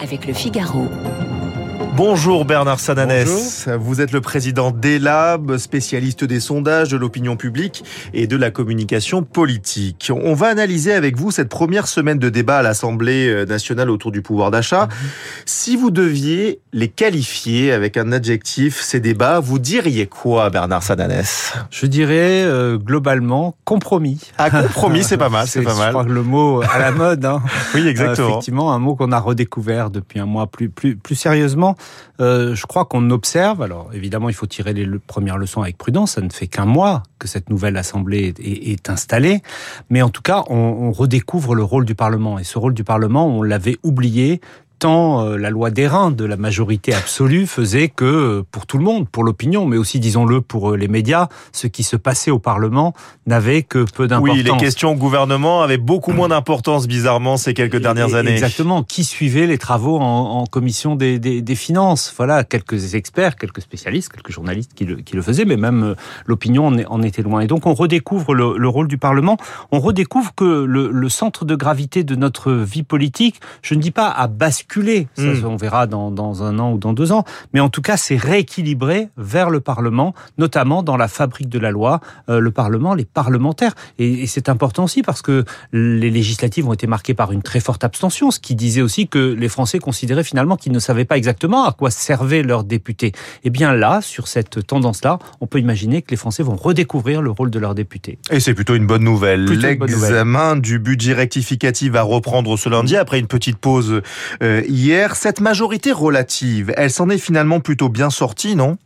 avec le Figaro. Bonjour Bernard Sananès, vous êtes le président d'ELAB, spécialiste des sondages, de l'opinion publique et de la communication politique. On va analyser avec vous cette première semaine de débat à l'Assemblée nationale autour du pouvoir d'achat. Si vous deviez les qualifier avec un adjectif, ces débats, vous diriez quoi Bernard Sananès? Je dirais euh, globalement compromis. Ah compromis, c'est pas mal, c'est pas mal. Je crois que le mot à la mode. Hein. oui, exactement. Euh, effectivement, un mot qu'on a redécouvert depuis un mois plus, plus, plus sérieusement. Euh, je crois qu'on observe, alors évidemment il faut tirer les premières leçons avec prudence, ça ne fait qu'un mois que cette nouvelle Assemblée est, installée, mais en tout cas on redécouvre le rôle du Parlement, et ce rôle du Parlement on l'avait oublié tant euh, la loi d'airain de la majorité absolue faisait que, euh, pour tout le monde, pour l'opinion, mais aussi, disons-le, pour euh, les médias, ce qui se passait au Parlement n'avait que peu d'importance. Oui, les questions au gouvernement avaient beaucoup moins d'importance, bizarrement, ces quelques dernières années. Exactement. Qui suivait les travaux en, en commission des, des, des, finances? Voilà, quelques experts, quelques spécialistes, quelques journalistes qui le, qui le faisaient, mais même l'opinion en, en, était loin. Et donc, on redécouvre le, le rôle du Parlement. On redécouvre que le, le centre de gravité de notre vie politique, je ne dis pas à basculer ça, mmh. on verra dans, dans, un an ou dans deux ans. Mais en tout cas, c'est rééquilibré vers le Parlement, notamment dans la fabrique de la loi, euh, le Parlement, les parlementaires. Et, et c'est important aussi parce que les législatives ont été marquées par une très forte abstention, ce qui disait aussi que les Français considéraient finalement qu'ils ne savaient pas exactement à quoi servaient leurs députés. Et bien là, sur cette tendance-là, on peut imaginer que les Français vont redécouvrir le rôle de leurs députés. Et c'est plutôt une bonne nouvelle. L'examen du budget rectificatif va reprendre ce lundi après une petite pause euh, hier. Cette majorité relative, elle s'en est finalement plutôt bien sortie, non?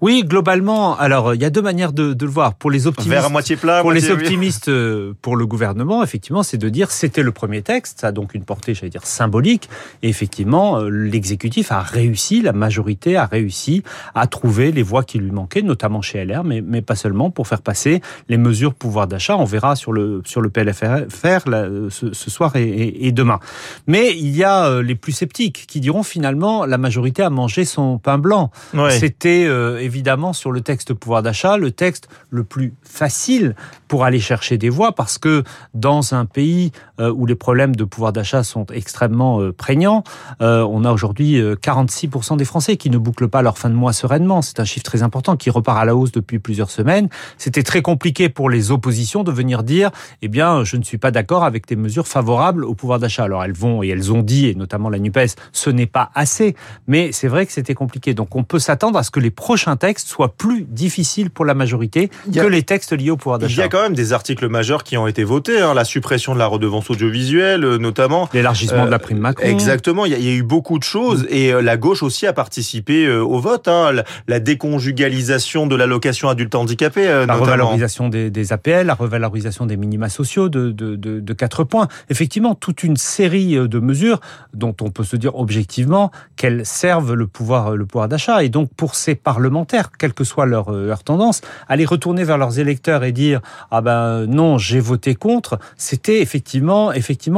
Oui, globalement. Alors, il y a deux manières de, de le voir. Pour les optimistes, Vers à moitié plat, pour moitié les optimistes, euh, pour le gouvernement, effectivement, c'est de dire c'était le premier texte, ça a donc une portée, j'allais dire symbolique. Et effectivement, euh, l'exécutif a réussi, la majorité a réussi à trouver les voies qui lui manquaient, notamment chez LR, mais, mais pas seulement, pour faire passer les mesures pouvoir d'achat. On verra sur le sur le PLFR là, ce, ce, soir et, et, et, demain. Mais il y a les plus sceptiques qui diront finalement la majorité a mangé son pain blanc. Ouais. C'était euh, évidemment sur le texte pouvoir d'achat le texte le plus facile pour aller chercher des voix parce que dans un pays euh, où les problèmes de pouvoir d'achat sont extrêmement euh, prégnants, on a aujourd'hui 46% des Français qui ne bouclent pas leur fin de mois sereinement. C'est un chiffre très important qui repart à la hausse depuis plusieurs semaines. C'était très compliqué pour les oppositions de venir dire eh bien je ne suis pas d'accord avec des mesures favorables au pouvoir d'achat. Alors elles vont et elles ont dit et notamment la NUPES ce n'est pas assez. Mais c'est vrai que c'était compliqué. Donc on peut s'attendre à ce que les prochains textes soient plus difficiles pour la majorité a, que les textes liés au pouvoir d'achat. Même des articles majeurs qui ont été votés. Hein. La suppression de la redevance audiovisuelle, euh, notamment. L'élargissement euh, de la prime Macron. Exactement. Il y, a, il y, a, eu beaucoup de choses. Mmh. Et euh, la gauche aussi a participé euh, au vote. Hein. La, la, déconjugalisation de l'allocation adulte handicapé. la notamment. revalorisation des, des, APL, la revalorisation des minima sociaux de, de, de, de 4 points. Effectivement, toute une série de mesures dont on peut se dire objectivement qu'elles servent le pouvoir, le pouvoir d'achat. Et donc, pour ces parlementaires, quelle que soit leur, leur tendance, aller retourner vers leurs électeurs et dire ah ben non, j'ai voté contre, c'était effectivement,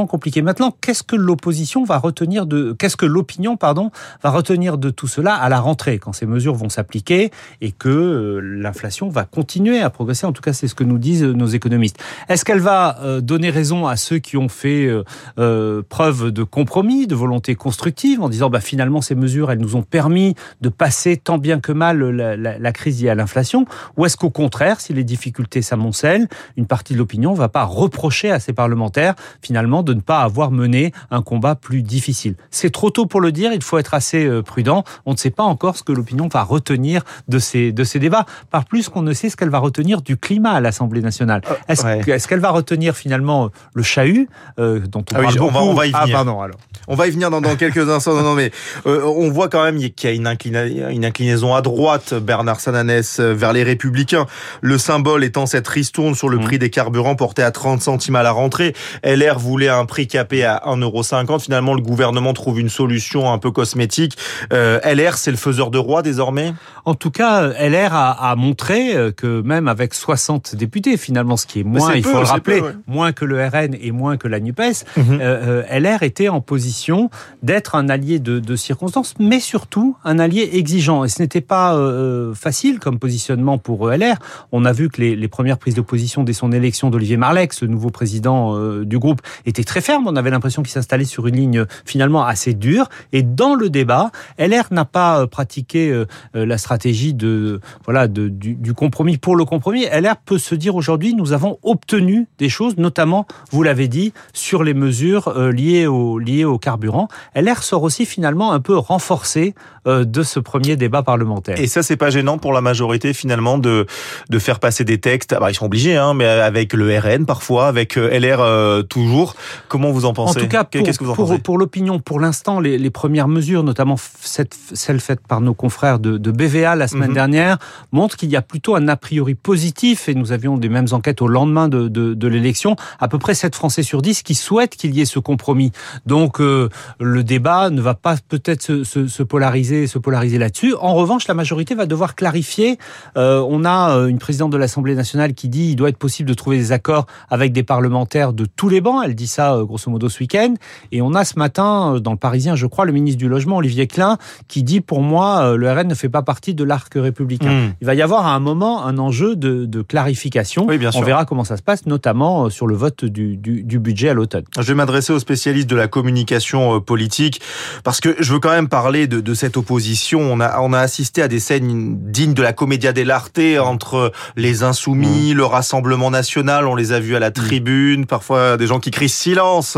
compliqué. Maintenant, qu'est-ce que l'opposition va retenir de, qu'est-ce que l'opinion, pardon, va retenir de tout cela à la rentrée, quand ces mesures vont s'appliquer et que euh, l'inflation va continuer à progresser? En tout cas, c'est ce que nous disent nos économistes. Est-ce qu'elle va euh, donner raison à ceux qui ont fait euh, preuve de compromis, de volonté constructive, en disant bah, finalement ces mesures, elles nous ont permis de passer tant bien que mal la crise liée à l'inflation? Ou est-ce qu'au contraire, si les difficultés s'amoncellent, une partie de l'opinion ne va pas reprocher à ces parlementaires finalement de ne pas avoir mené un combat plus difficile C'est trop tôt pour le dire, il faut être assez euh, prudent. On ne sait pas encore ce que l'opinion va retenir de ces, de ces débats, par plus qu'on ne sait ce qu'elle va retenir du climat à l'Assemblée nationale. Est-ce ouais. est qu'elle va retenir finalement le chahut euh, dont on ah parle oui, beaucoup on va, on va y venir. Ah, pardon, alors. On va y venir dans, dans quelques instants. Non, non, mais euh, on voit quand même qu'il y a une, inclina une inclinaison à droite, Bernard Sananès, vers les Républicains. Le symbole étant cette ristourne sur le mmh. prix des carburants porté à 30 centimes à la rentrée. LR voulait un prix capé à 1,50€. Finalement, le gouvernement trouve une solution un peu cosmétique. Euh, LR, c'est le faiseur de roi désormais? En tout cas, LR a, a, montré que même avec 60 députés, finalement, ce qui est moins, est il faut le rappeler, peu, ouais. moins que le RN et moins que la NUPES, mmh. euh, LR était en position d'être un allié de, de, circonstance, mais surtout un allié exigeant. Et ce n'était pas euh, facile comme positionnement pour LR. On a vu que les, les premières prises de position position dès son élection d'Olivier Marlex, le nouveau président du groupe, était très ferme. On avait l'impression qu'il s'installait sur une ligne finalement assez dure. Et dans le débat, LR n'a pas pratiqué la stratégie de voilà du, compromis pour le compromis. LR peut se dire aujourd'hui, nous avons obtenu des choses, notamment, vous l'avez dit, sur les mesures liées au carburant. LR sort aussi finalement un peu renforcé de ce premier débat parlementaire. Et ça, c'est pas gênant pour la majorité finalement de de faire passer des textes. Ah bah, ils sont obligés, hein, mais avec le RN parfois, avec euh, LR euh, toujours. Comment vous en pensez? En tout cas, qu'est-ce que vous en pour, pour l'opinion, pour l'instant, les, les, premières mesures, notamment cette, celle faite par nos confrères de, de BVA la semaine mhm. dernière, montrent qu'il y a plutôt un a priori positif. Et nous avions des mêmes enquêtes au lendemain de, de, de l'élection. À peu près 7 Français sur 10 qui souhaitent qu'il y ait ce compromis. Donc euh, le débat ne va pas peut-être se, se, se polariser, se polariser là-dessus. En revanche, la majorité va devoir clarifier. Euh, on a une présidente de l'Assemblée nationale qui dit doit être possible de trouver des accords avec des parlementaires de tous les bancs. Elle dit ça euh, grosso modo ce week-end. Et on a ce matin dans le Parisien, je crois, le ministre du Logement Olivier Klein qui dit pour moi le RN ne fait pas partie de l'arc républicain. Hmm. Il va y avoir à un moment un enjeu de, de clarification. Oui, bien sûr. On verra comment ça se passe, notamment sur le vote du, du, du budget à l'automne. Je vais m'adresser aux spécialistes de la communication politique parce que je veux quand même parler de, de cette opposition. On a, on a assisté à des scènes dignes de la comédia dell'arte entre les insoumis, mmh. le Rassemblement national, on les a vus à la mmh. tribune, parfois des gens qui crient silence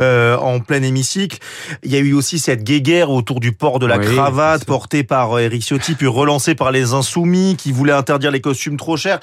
euh, en plein hémicycle. Il y a eu aussi cette guéguerre autour du port de la cravate portée par Eric Ciotti, puis relancée par les insoumis qui voulaient interdire les costumes trop chers.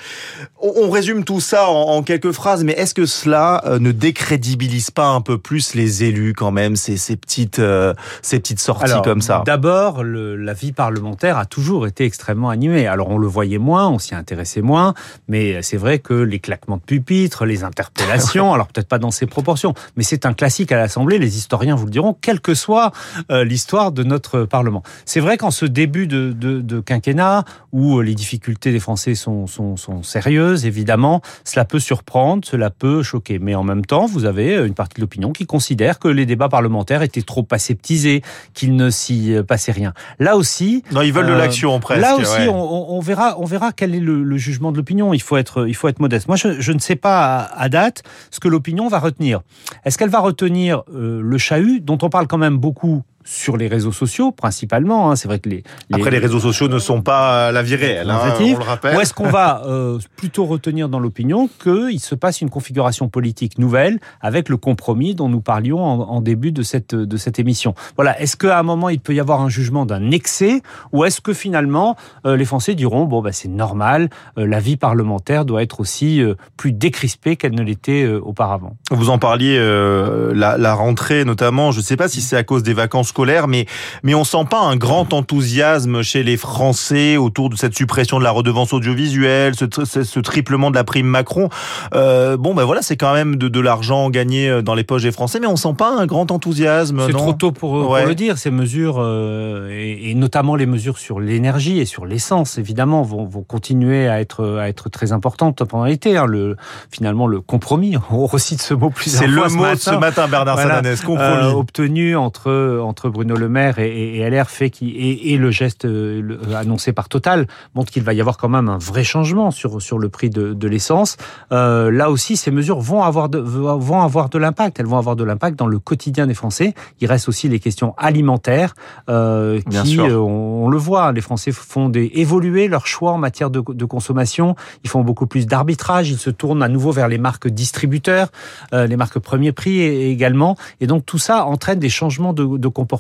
On, résume tout ça en, quelques phrases, mais est-ce que cela euh, ne décrédibilise pas un peu plus les élus quand même, ces, ces petites, euh, ces petites sorties comme ça? D'abord, la vie parlementaire a toujours été extrêmement animée. Alors on le voyait moins, on s'y intéressait moins, mais c'est vrai que les claquements de pupitres, les interpellations, alors peut-être pas dans ces proportions, mais c'est un classique à l'Assemblée, les historiens vous le diront, quelle que soit euh, l'histoire de notre Parlement. C'est vrai qu'en ce début de, de, de, quinquennat, où les difficultés des Français sont, sont, sont sérieuses, évidemment, cela peut surprendre, cela peut choquer. Mais en même temps, vous avez une partie de l'opinion qui considère que les débats parlementaires étaient trop aseptisés, qu'il ne s'y passait rien. Là aussi... Non, ils veulent de euh, l'action presque. Là aussi, on, on, verra, on verra quel est le, le jugement de l'opinion. Il faut être, il faut être modeste. Moi, je, ne sais pas à, date ce que l'opinion va retenir. Est-ce qu'elle va retenir euh, le chahut, dont on parle quand même beaucoup sur les réseaux sociaux principalement. Hein. C'est vrai que les, après les réseaux sociaux ne sont pas la vie réelle, hein, on le rappelle. Ou est-ce qu'on va euh, plutôt retenir dans l'opinion qu'il se passe une configuration politique nouvelle avec le compromis dont nous parlions en, en début de cette de cette émission. Voilà. Est-ce qu'à un moment il peut y avoir un jugement d'un excès ou est-ce que finalement euh, les Français diront bon bah c'est normal, euh, la vie parlementaire doit être aussi plus décrispée qu'elle ne l'était auparavant? Vous en parliez la, la rentrée notamment. Je ne sais pas si c'est à cause des vacances scolaire, mais mais on sent pas un grand enthousiasme chez les Français autour de cette suppression de la redevance audiovisuelle, ce, ce, triplement de la prime Macron. Euh, bon, ben voilà, c'est quand même de, de l'argent gagné euh, dans les poches des Français, mais on sent pas un grand enthousiasme. C'est trop tôt pour, pour, le dire. Ces mesures, euh, et, et, notamment les mesures sur l'énergie et sur l'essence, évidemment, vont, vont continuer à être à être très importantes pendant l'été. Hein. Le finalement le compromis, on recite ce mot fois. C'est le mot de ce matin, Bernard voilà, compromis euh, obtenu entre entre Bruno Le Maire et, et, LR fait qui et, et, le geste euh, annoncé par Total montre qu'il va y avoir quand même un vrai changement sur sur le prix de, de l'essence. Euh, là aussi, ces mesures vont avoir de, vont avoir de l'impact. Elles vont avoir de l'impact dans le quotidien des Français. Il reste aussi les questions alimentaires euh, qui, euh, on, on, le voit, les Français font des évoluer leurs choix en matière de, de consommation. Ils font beaucoup plus d'arbitrage. Ils se tournent à nouveau vers les marques distributeurs, euh, les marques premier prix également. Et donc tout ça entraîne des changements de, de comportement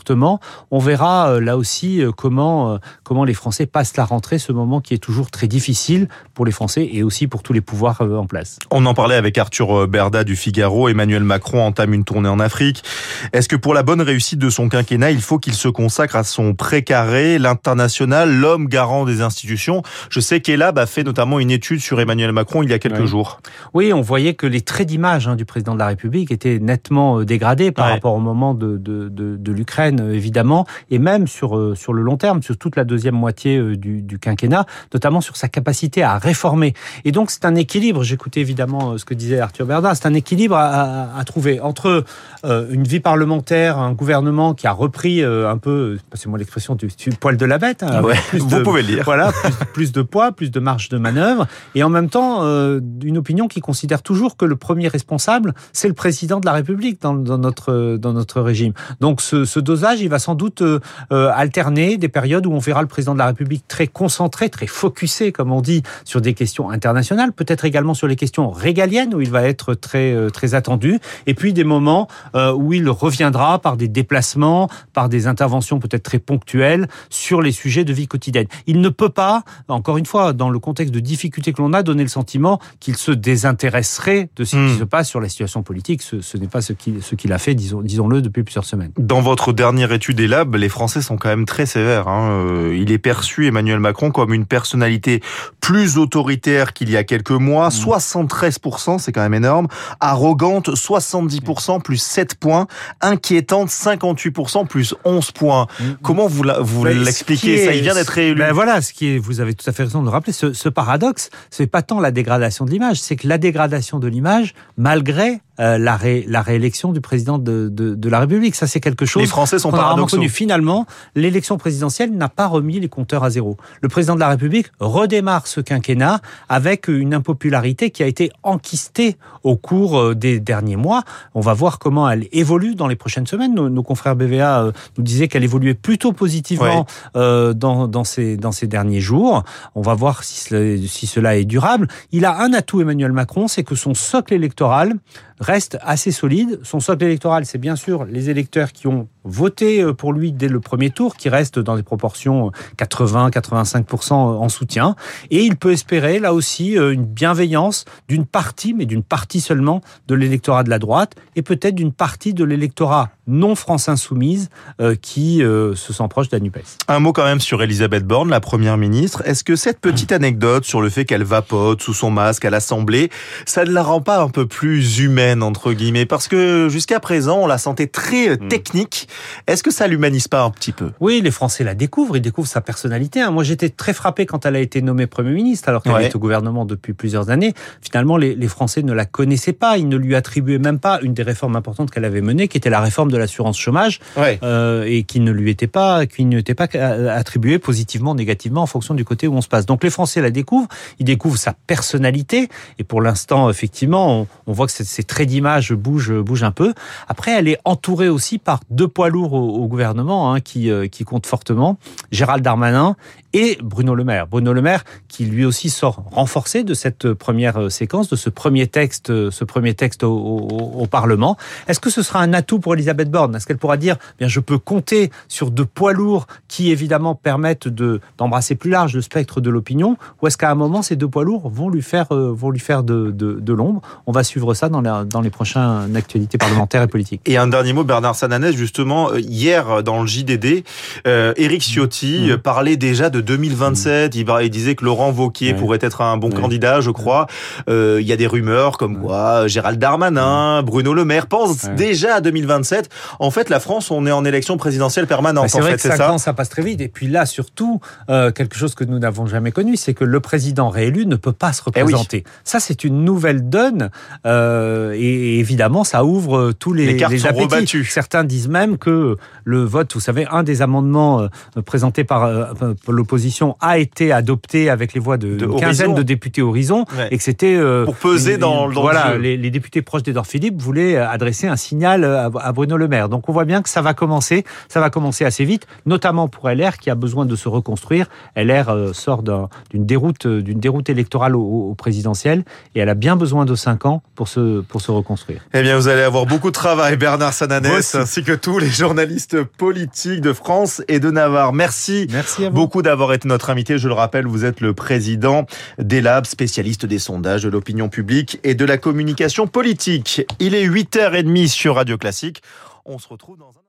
On verra euh, là aussi euh, comment, euh, comment les Français passent la rentrée, ce moment qui est toujours très difficile pour les Français et aussi pour tous les pouvoirs en place. On en parlait avec Arthur Berda du Figaro. Emmanuel Macron entame une tournée en Afrique. Est-ce que pour la bonne réussite de son quinquennat, il faut qu'il se consacre à son précaré, l'international, l'homme garant des institutions? Je sais qu'Elab a fait notamment une étude sur Emmanuel Macron il y a quelques oui. jours. Oui, on voyait que les traits d'image hein, du président de la République étaient nettement dégradés par ouais. rapport au moment de, de, de, de l'Ukraine freine évidemment, et même sur sur le long terme, sur toute la deuxième moitié du, du quinquennat, notamment sur sa capacité à réformer. Et donc c'est un équilibre. J'écoutais évidemment ce que disait Arthur Bernard. C'est un équilibre à, à, trouver entre une vie parlementaire, un gouvernement qui a repris un peu, passez-moi l'expression du, du, poil de la bête. Hein, vous pouvez le dire. Voilà, plus, plus, de poids, plus de marge de manœuvre, et en même temps une opinion qui considère toujours que le premier responsable, c'est le président de la République dans, dans, notre dans notre régime. Donc ce, ce, dosage, il va sans doute euh, alterner des périodes où on verra le président de la République très concentré, très focusé, comme on dit, sur des questions internationales, peut-être également sur les questions régaliennes où il va être très euh, très attendu, et puis des moments euh, où il reviendra par des déplacements, par des interventions peut-être très ponctuelles sur les sujets de vie quotidienne. Il ne peut pas, encore une fois, dans le contexte de difficultés que l'on a, donner le sentiment qu'il se désintéresserait de ce qui hmm. se passe sur la situation politique. Ce, ce n'est pas ce qu'il ce a fait, disons, disons-le, depuis plusieurs semaines. Dans votre dernière étude ELAB, les Français sont quand même très sévères. Hein. Euh, il est perçu, Emmanuel Macron, comme une personnalité plus autoritaire qu'il y a quelques mois. 73%, hmm. c'est quand même énorme. Arrogante, 70%, plus 7 points. Inquiétante, 58%, plus 11 points. Hmm. Comment vous, vous ben, l'expliquez Ça, il vient d'être réélu. Ben voilà, ce qui est, vous avez tout à fait raison de le rappeler, ce, ce paradoxe, c'est pas tant la dégradation de l'image, c'est que la dégradation de l'image, malgré euh, la, la réélection du président de, de, de la République. Ça, c'est quelque chose. Les Français sont paradoxaux. Connu. Finalement, l'élection présidentielle n'a pas remis les compteurs à zéro. Le président de la République redémarre ce quinquennat avec une impopularité qui a été enquistée au cours euh, des derniers mois. On va voir comment elle évolue dans les prochaines semaines. Nos, nos confrères BVA euh, nous disaient qu'elle évoluait plutôt positivement ouais. dans, dans, ces, dans ces derniers jours. On va voir si cela, si cela est durable. Il a un atout, Emmanuel Macron, c'est que son socle électoral reste assez solide. Son socle électoral, c'est bien sûr les électeurs qui ont voté euh, pour lui dès le premier tour, qui restent dans des proportions 80-85% euh, en soutien. Et il peut espérer, là aussi, euh, une bienveillance d'une partie, mais d'une partie seulement, de l'électorat de la droite, et peut-être d'une partie de l'électorat non France insoumise qui se sent proche de la. Un mot quand même sur Elisabeth Borne, la première ministre. Est-ce que cette petite anecdote sur le fait qu'elle vapote sous son masque à l'Assemblée, ça ne la rend pas un peu plus humaine, entre guillemets Parce que jusqu'à présent, on la sentait très hmm. technique. Est-ce que ça l'humanise pas un petit peu? Oui, les Français la découvrent, ils découvrent sa personnalité. Hein. Moi, j'étais très frappé quand elle a été nommée Premier ministre, alors qu'elle ouais. est au gouvernement depuis plusieurs années. Finalement, les, les, Français ne la connaissaient pas, ils ne lui attribuaient même pas une des réformes importantes qu'elle avait menées, qui était la réforme de l'assurance chômage, ouais. euh, et qui ne lui était pas, qui ne était pas attribuée positivement, négativement, en fonction du côté où on se passe. Donc les Français la découvrent, ils découvrent sa personnalité, et pour l'instant, effectivement, on, on voit que ces traits d'image bougent, bougent un peu. Après, elle est entourée aussi par deux poids lourds au, gouvernement hein, qui, euh, qui compte fortement, Gérald Darmanin et Bruno Le Maire. Bruno Le Maire qui lui aussi sort renforcé de cette première euh, séquence, de ce premier texte, euh, ce premier texte au, au, au Parlement. Est-ce que ce sera un atout pour Elisabeth Borne? Est-ce qu'elle pourra dire, bien, je peux compter sur deux poids lourds qui évidemment permettent de d'embrasser plus large le spectre de l'opinion, ou est-ce qu'à un moment ces deux poids lourds vont lui faire vont lui faire de, de, de l'ombre? On va suivre ça dans, la, dans les prochaines actualités parlementaires et politiques. Et un dernier mot, Bernard Sananès, justement, hier dans le JDD, euh, Éric Ciotti mmh. parlait déjà de 2027. Mmh. Il, disait que Laurent Vauquier ouais. pourrait être un bon ouais. candidat, je crois. Euh, il y a des rumeurs comme quoi Gérald Darmanin, Bruno Le Maire pensent déjà à 2027. En fait, la France, on est en élection présidentielle permanente. C'est vrai fait, que 5 ans, ça passe très vite. Et puis là, surtout, euh, quelque chose que nous n'avons jamais connu, c'est que le président réélu ne peut pas se représenter. Eh oui. Ça, c'est une nouvelle donne. Euh, et, évidemment, ça ouvre tous les, les cartes les sont rebattues. Certains disent même que le vote, vous savez, un des amendements euh, présentés par euh, a été adopté avec les voix de, de quinzaine de députés Horizon ouais. et que c'était euh, pour peser dans, dans voilà le les, les, députés proches d'Edouard Philippe voulaient adresser un signal à, à, Bruno Le Maire. Donc on voit bien que ça va commencer, ça va commencer assez vite, notamment pour LR qui a besoin de se reconstruire. LR euh, sort d'une déroute d'une déroute électorale au, au, présidentiel et elle a bien besoin de cinq ans pour se pour se reconstruire. Eh bien vous allez avoir beaucoup de travail Bernard Sananès ainsi que tous les journalistes politiques de France et de Navarre. Merci, Merci beaucoup d'avoir été notre invité. Je le rappelle, vous êtes le président d'ELAB, spécialiste des sondages, de l'opinion publique et de la communication politique. Il est 8h30 sur Radio Classique. On se retrouve dans un